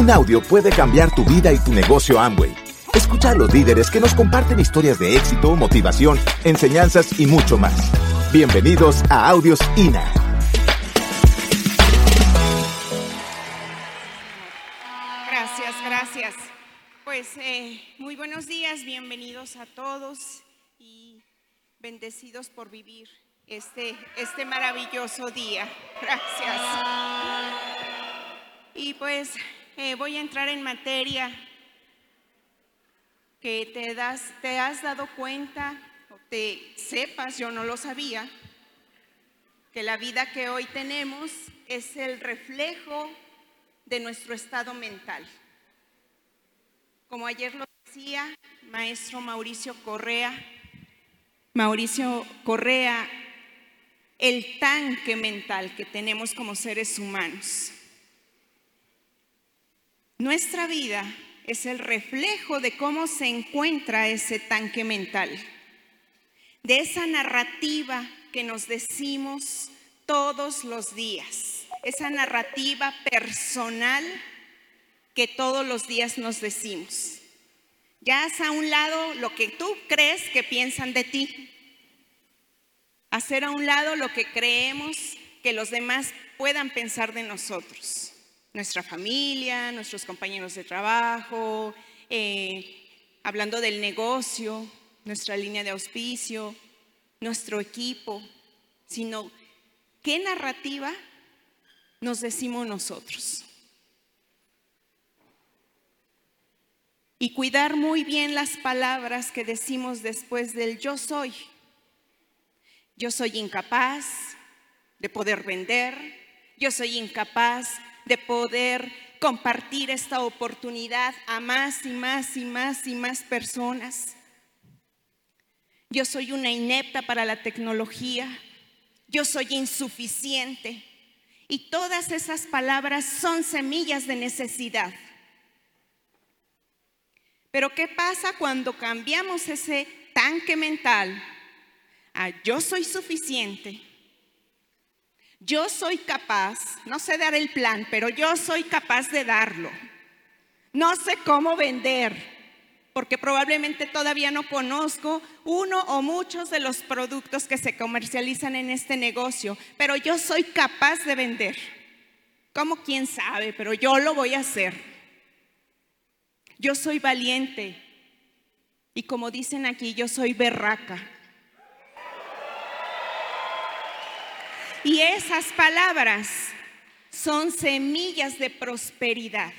Un audio puede cambiar tu vida y tu negocio Amway. Escucha a los líderes que nos comparten historias de éxito, motivación, enseñanzas y mucho más. Bienvenidos a Audios INA. Gracias, gracias. Pues eh, muy buenos días, bienvenidos a todos y bendecidos por vivir este, este maravilloso día. Gracias. Y pues eh, voy a entrar en materia que te, das, te has dado cuenta, o te sepas, yo no lo sabía, que la vida que hoy tenemos es el reflejo de nuestro estado mental. Como ayer lo decía maestro Mauricio Correa, Mauricio Correa el tanque mental que tenemos como seres humanos. Nuestra vida es el reflejo de cómo se encuentra ese tanque mental, de esa narrativa que nos decimos todos los días, esa narrativa personal que todos los días nos decimos. Ya haz a un lado lo que tú crees que piensan de ti, hacer a un lado lo que creemos que los demás puedan pensar de nosotros, nuestra familia, nuestros compañeros de trabajo, eh, hablando del negocio, nuestra línea de auspicio, nuestro equipo, sino qué narrativa nos decimos nosotros. Y cuidar muy bien las palabras que decimos después del yo soy. Yo soy incapaz de poder vender, yo soy incapaz de poder compartir esta oportunidad a más y más y más y más personas. Yo soy una inepta para la tecnología, yo soy insuficiente. Y todas esas palabras son semillas de necesidad. Pero ¿qué pasa cuando cambiamos ese tanque mental Ah, yo soy suficiente, yo soy capaz, no sé dar el plan, pero yo soy capaz de darlo. No sé cómo vender, porque probablemente todavía no conozco uno o muchos de los productos que se comercializan en este negocio, pero yo soy capaz de vender. ¿Cómo quién sabe? Pero yo lo voy a hacer. Yo soy valiente. Y como dicen aquí, yo soy berraca. Y esas palabras son semillas de prosperidad.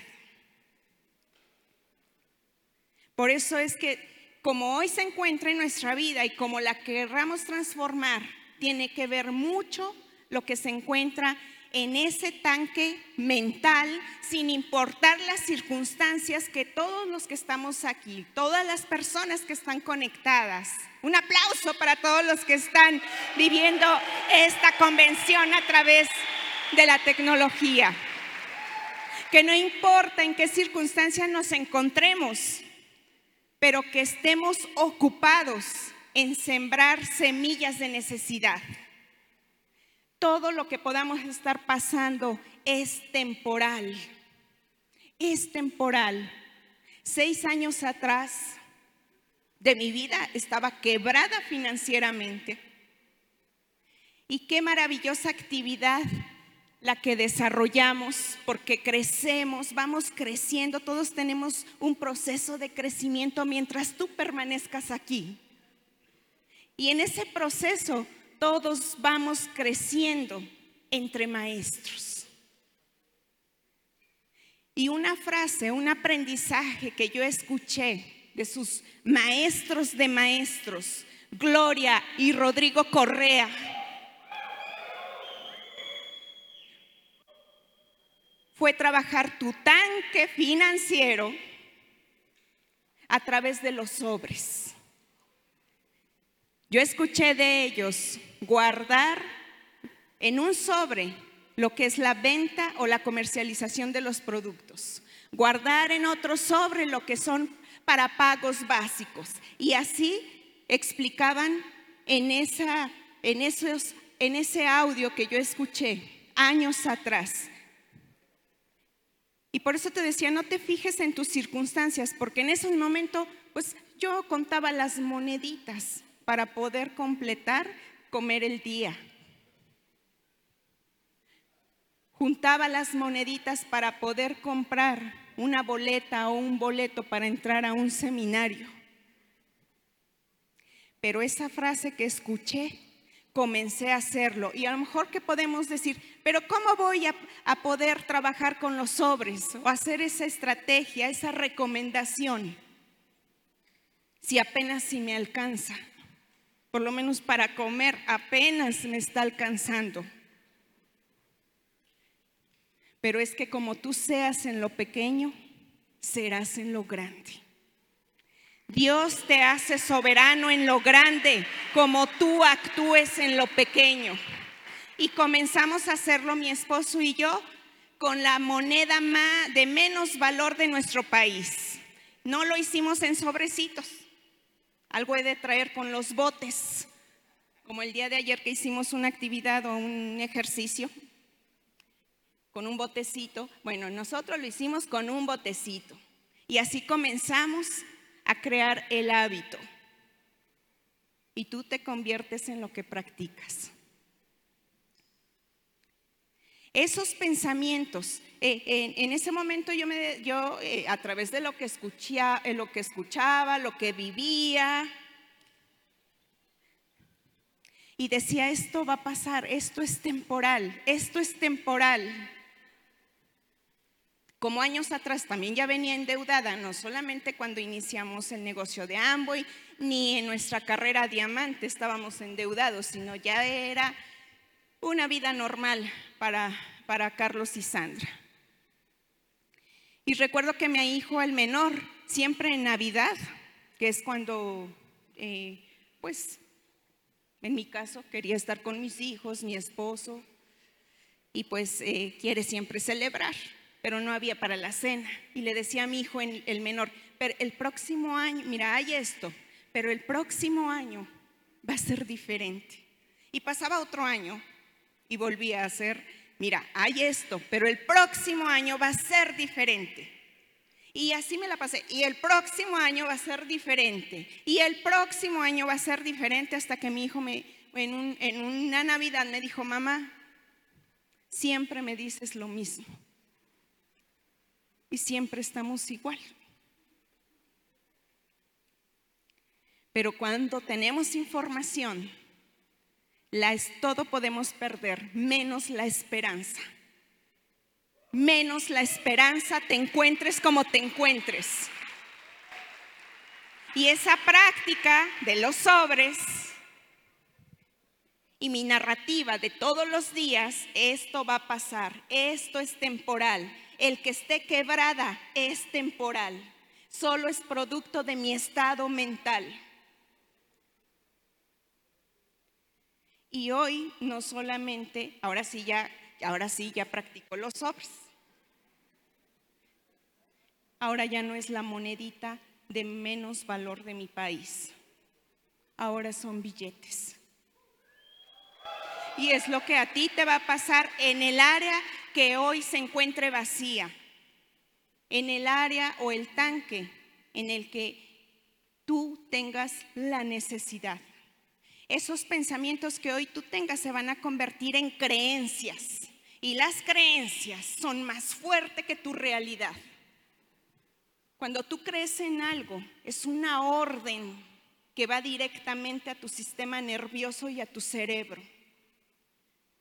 Por eso es que como hoy se encuentra en nuestra vida y como la querramos transformar, tiene que ver mucho lo que se encuentra en ese tanque mental, sin importar las circunstancias que todos los que estamos aquí, todas las personas que están conectadas, un aplauso para todos los que están viviendo esta convención a través de la tecnología. Que no importa en qué circunstancias nos encontremos, pero que estemos ocupados en sembrar semillas de necesidad. Todo lo que podamos estar pasando es temporal, es temporal. Seis años atrás de mi vida estaba quebrada financieramente. Y qué maravillosa actividad la que desarrollamos, porque crecemos, vamos creciendo, todos tenemos un proceso de crecimiento mientras tú permanezcas aquí. Y en ese proceso todos vamos creciendo entre maestros. Y una frase, un aprendizaje que yo escuché de sus maestros de maestros, Gloria y Rodrigo Correa. Fue trabajar tu tanque financiero a través de los sobres. Yo escuché de ellos guardar en un sobre lo que es la venta o la comercialización de los productos, guardar en otro sobre lo que son para pagos básicos. Y así explicaban en, esa, en, ese audio que yo escuché años atrás. Y por eso te decía, no te fijes en tus circunstancias, porque en ese momento, pues yo contaba las moneditas para poder completar comer el día. Juntaba las moneditas para poder comprar una boleta o un boleto para entrar a un seminario. Pero esa frase que escuché, comencé a hacerlo. Y a lo mejor que podemos decir, pero ¿cómo voy a, poder trabajar con los sobres o hacer esa estrategia, esa recomendación? Si apenas si me alcanza, por lo menos para comer apenas me está alcanzando. Pero es que como tú seas en lo pequeño, serás en lo grande. Dios te hace soberano en lo grande, como tú actúes en lo pequeño. Y comenzamos a hacerlo mi esposo y yo con la moneda de menos valor de nuestro país. No lo hicimos en sobrecitos. Algo he de traer con los botes, como el día de ayer que hicimos una actividad o un ejercicio con un botecito. Bueno, nosotros lo hicimos con un botecito. Y así comenzamos a crear el hábito. Y tú te conviertes en lo que practicas. Esos pensamientos, eh, en, ese momento yo, me, yo eh, a través de lo que, eh, lo que escuchaba, lo que vivía, y decía, esto va a pasar, esto es temporal, esto es temporal. Como años atrás también ya venía endeudada, no solamente cuando iniciamos el negocio de Amboy, ni en nuestra carrera diamante estábamos endeudados, sino ya era una vida normal para, para Carlos y Sandra. Y recuerdo que mi hijo, el menor, siempre en Navidad, que es cuando, eh, pues, en mi caso, quería estar con mis hijos, mi esposo, y pues eh, quiere siempre celebrar pero no había para la cena. Y le decía a mi hijo, el menor, pero el próximo año, mira, hay esto, pero el próximo año va a ser diferente. Y pasaba otro año y volvía a ser, mira, hay esto, pero el próximo año va a ser diferente. Y así me la pasé. Y el próximo año va a ser diferente. Y el próximo año va a ser diferente hasta que mi hijo me, en, en una Navidad me dijo, mamá, siempre me dices lo mismo y siempre estamos igual. Pero cuando tenemos información, la es, todo podemos perder, menos la esperanza. Menos la esperanza, te encuentres como te encuentres. Y esa práctica de los sobres y mi narrativa de todos los días, esto va a pasar, esto es temporal, el que esté quebrada es temporal, solo es producto de mi estado mental. Y hoy no solamente, ahora sí ya, ahora sí ya practico los sobres. Ahora ya no es la monedita de menos valor de mi país. Ahora son billetes. Y es lo que a ti te va a pasar en el área que hoy se encuentre vacía, en el área o el tanque en el que tú tengas la necesidad. Esos pensamientos que hoy tú tengas se van a convertir en creencias y las creencias son más fuertes que tu realidad. Cuando tú crees en algo, es una orden que va directamente a tu sistema nervioso y a tu cerebro.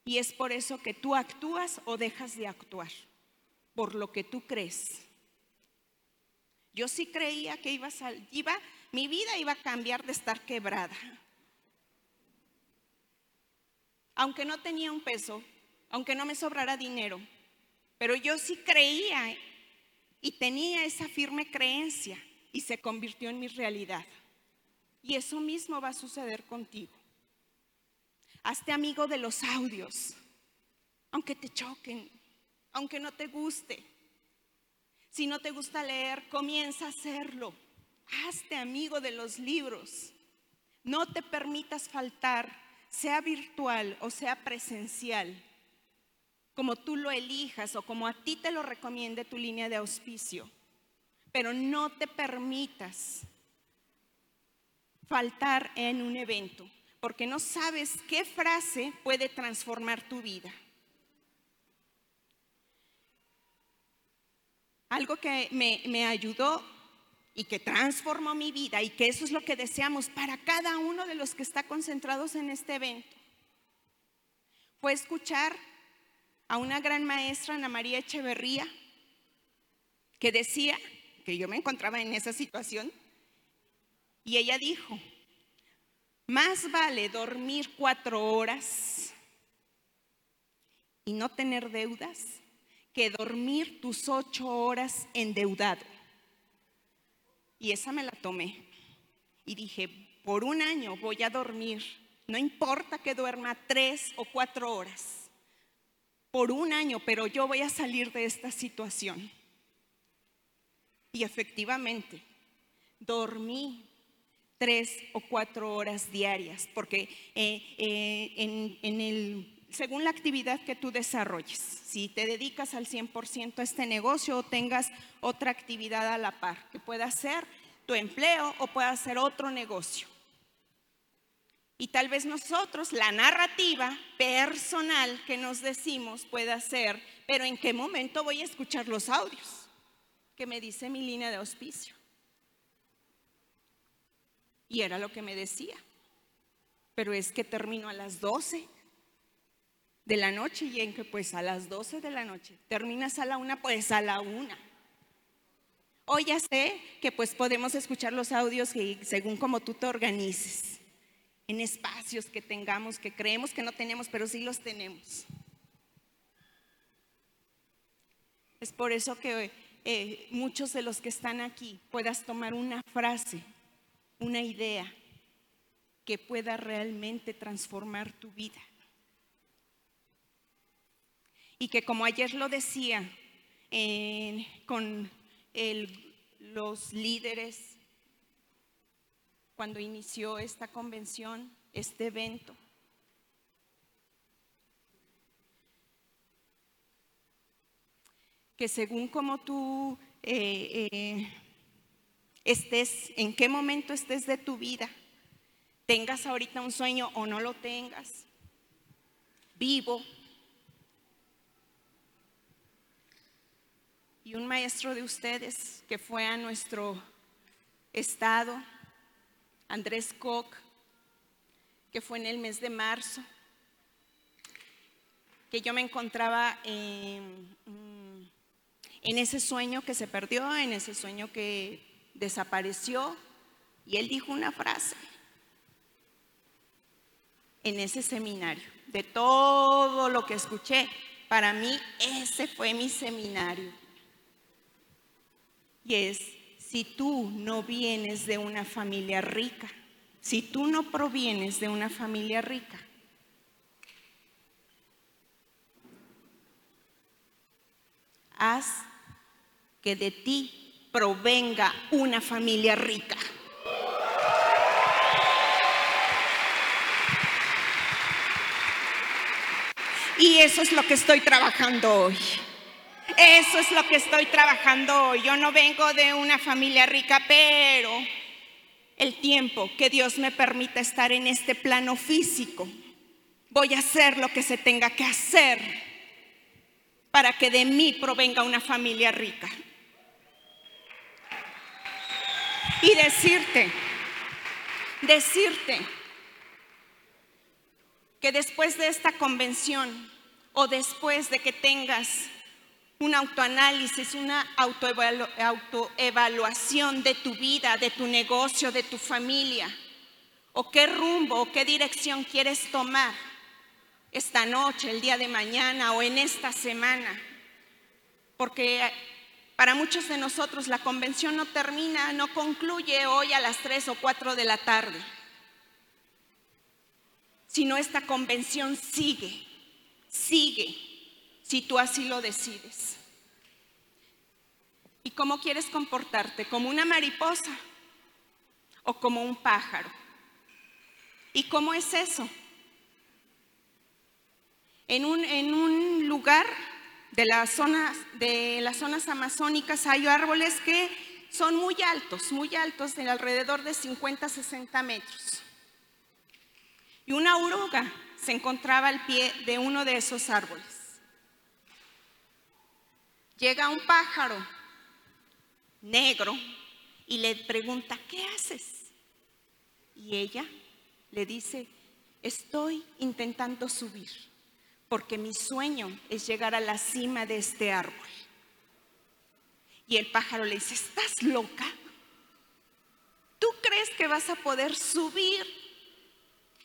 Y es por eso que tú actúas o dejas de actuar, por lo que tú crees. Yo sí creía que iba a iba, mi vida iba a cambiar de estar quebrada. Aunque no tenía un peso, aunque no me sobrara dinero, pero yo sí creía y tenía esa firme creencia y se convirtió en mi realidad. Y eso mismo va a suceder contigo. Hazte amigo de los audios, aunque te choquen, aunque no te guste. Si no te gusta leer, comienza a hacerlo. Hazte amigo de los libros. No te permitas faltar, sea virtual o sea presencial. como tú lo elijas o como a ti te lo recomiende tu línea de auspicio. Pero no te permitas faltar en un evento, porque no sabes qué frase puede transformar tu vida. Algo que me, ayudó y que transformó mi vida y que eso es lo que deseamos para cada uno de los que está concentrados en este evento. Fue escuchar a una gran maestra, Ana María Echeverría, que decía que yo me encontraba en esa situación y ella dijo, más vale dormir cuatro horas y no tener deudas que dormir tus ocho horas endeudado. Y esa me la tomé. Y dije, por un año voy a dormir. No importa que duerma tres o cuatro horas. Por un año, pero yo voy a salir de esta situación. Y efectivamente, dormí tres o cuatro horas diarias, porque eh, eh, en, en el según la actividad que tú desarrolles. Si te dedicas al 100% a este negocio o tengas otra actividad a la par, que pueda ser tu empleo o pueda ser otro negocio. Y tal vez nosotros, la narrativa personal que nos decimos pueda ser, pero ¿en qué momento voy a escuchar los audios? Que me dice mi línea de auspicio. Y era lo que me decía. Pero es que termino a las 12 de la noche y en que pues a las 12 de la noche terminas a la una, pues a la una. Hoy ya sé que pues podemos escuchar los audios y según como tú te organices, en espacios que tengamos, que creemos que no tenemos, pero sí los tenemos. Es por eso que eh, muchos de los que están aquí puedas tomar una frase, una idea que pueda realmente transformar tu vida y que como ayer lo decía con los líderes cuando inició esta convención, este evento, que según como tú eh, eh, estés, en qué momento estés de tu vida, tengas ahorita un sueño o no lo tengas, vivo, y un maestro de ustedes que fue a nuestro estado, Andrés Koch, que fue en el mes de marzo, que yo me encontraba en, en ese sueño que se perdió, en ese sueño que desapareció, y él dijo una frase en ese seminario. De todo lo que escuché, para mí ese fue mi seminario. Y es, si tú no vienes de una familia rica, si tú no provienes de una familia rica, haz que de ti provenga una familia rica. Y eso es lo que estoy trabajando hoy. Eso es lo que estoy trabajando hoy. Yo no vengo de una familia rica, pero el tiempo que Dios me permita estar en este plano físico, voy a hacer lo que se tenga que hacer para que de mí provenga una familia rica. Y decirte, decirte que después de esta convención o después de que tengas un autoanálisis, una autoevaluación de tu vida, de tu negocio, de tu familia, o qué rumbo o qué dirección quieres tomar esta noche, el día de mañana o en esta semana. Porque para muchos de nosotros la convención no termina, no concluye hoy a las 3 o 4 de la tarde, sino esta convención sigue, sigue si tú así lo decides. ¿Y cómo quieres comportarte? ¿Como una mariposa o como un pájaro? ¿Y cómo es eso? En un, en un lugar de las zonas, de las zonas amazónicas hay árboles que son muy altos, muy altos, de alrededor de 50, 60 metros. Y una oruga se encontraba al pie de uno de esos árboles. Llega un pájaro negro y le pregunta, ¿qué haces? Y ella le dice, estoy intentando subir porque mi sueño es llegar a la cima de este árbol. Y el pájaro le dice, ¿estás loca? ¿Tú crees que vas a poder subir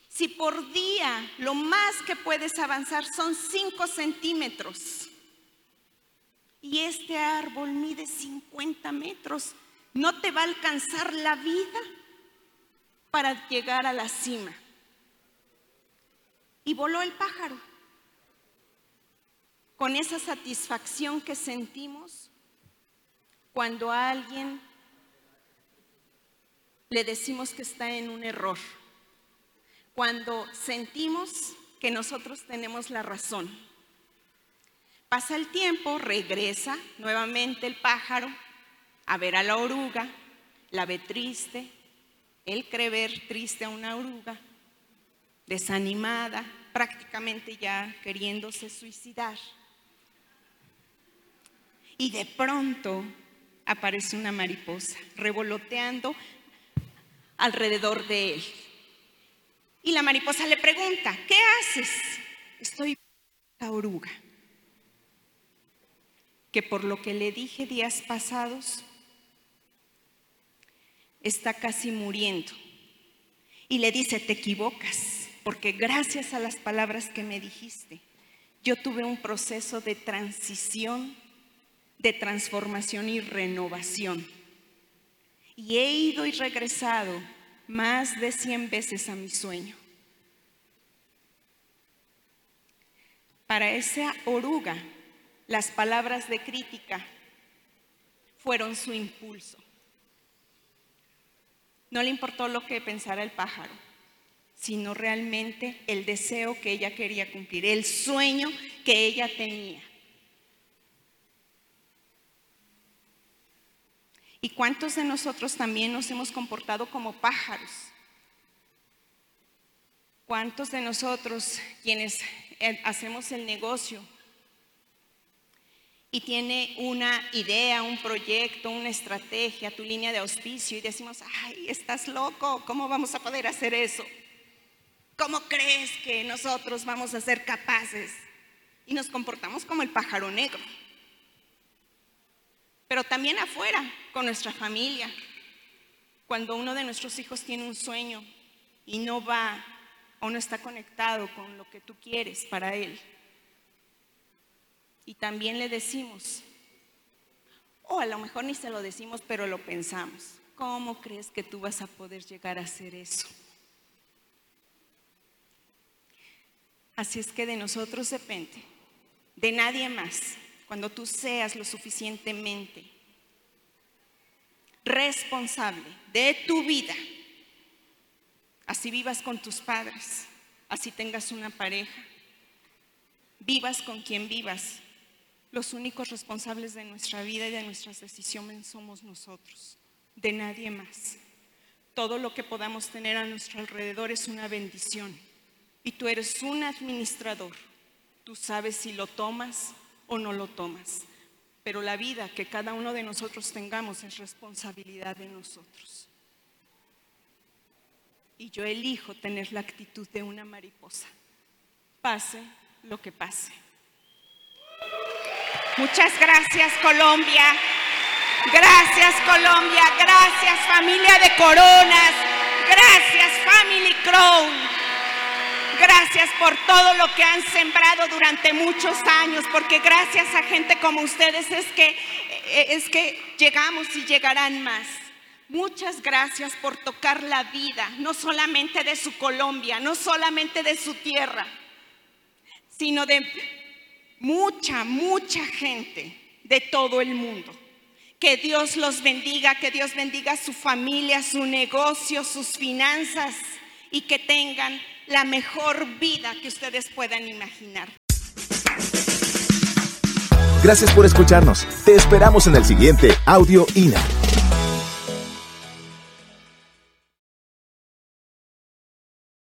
si por día lo más que puedes avanzar son 5 centímetros? Y este árbol mide 50 metros. ¿No te va a alcanzar la vida para llegar a la cima? Y voló el pájaro con esa satisfacción que sentimos cuando a alguien le decimos que está en un error, cuando sentimos que nosotros tenemos la razón. Pasa el tiempo, regresa nuevamente el pájaro a ver a la oruga, la ve triste, él cree ver triste a una oruga, desanimada, prácticamente ya queriéndose suicidar. Y de pronto aparece una mariposa revoloteando alrededor de él. Y la mariposa le pregunta, ¿qué haces? Estoy la oruga, que por lo que le dije días pasados, está casi muriendo. Y le dice, te equivocas, porque gracias a las palabras que me dijiste, yo tuve un proceso de transición de transformación y renovación. Y he ido y regresado más de 100 veces a mi sueño. Para esa oruga, las palabras de crítica fueron su impulso. No le importó lo que pensara el pájaro, sino realmente el deseo que ella quería cumplir, el sueño que ella tenía. ¿Y cuántos de nosotros también nos hemos comportado como pájaros? ¿Cuántos de nosotros quienes eh, hacemos el negocio y tiene una idea, un proyecto, una estrategia, tu línea de auspicio y decimos, ay, estás loco, ¿cómo vamos a poder hacer eso? ¿Cómo crees que nosotros vamos a ser capaces? Y nos comportamos como el pájaro negro pero también afuera, con nuestra familia. Cuando uno de nuestros hijos tiene un sueño y no va o no está conectado con lo que tú quieres para él. Y también le decimos, o a lo mejor ni se lo decimos, pero lo pensamos. ¿Cómo crees que tú vas a poder llegar a hacer eso? Así es que de nosotros depende, de nadie más cuando tú seas lo suficientemente responsable de tu vida, así vivas con tus padres, así tengas una pareja, vivas con quien vivas, los únicos responsables de nuestra vida y de nuestras decisiones somos nosotros, de nadie más. Todo lo que podamos tener a nuestro alrededor es una bendición y tú eres un administrador. Tú sabes si lo tomas o no lo tomas. Pero la vida que cada uno de nosotros tengamos es responsabilidad de nosotros. Y yo elijo tener la actitud de una mariposa, pase lo que pase. Muchas gracias Colombia. Gracias Colombia. Gracias familia de Coronas. Gracias Family Crown. Gracias por todo lo que han sembrado durante muchos años, porque gracias a gente como ustedes es que, es que llegamos y llegarán más. Muchas gracias por tocar la vida, no solamente de su Colombia, no solamente de su tierra, sino de mucha, mucha gente de todo el mundo. Que Dios los bendiga, que Dios bendiga su familia, su negocio, sus finanzas y que tengan la mejor vida que ustedes puedan imaginar. Gracias por escucharnos. Te esperamos en el siguiente Audio INA.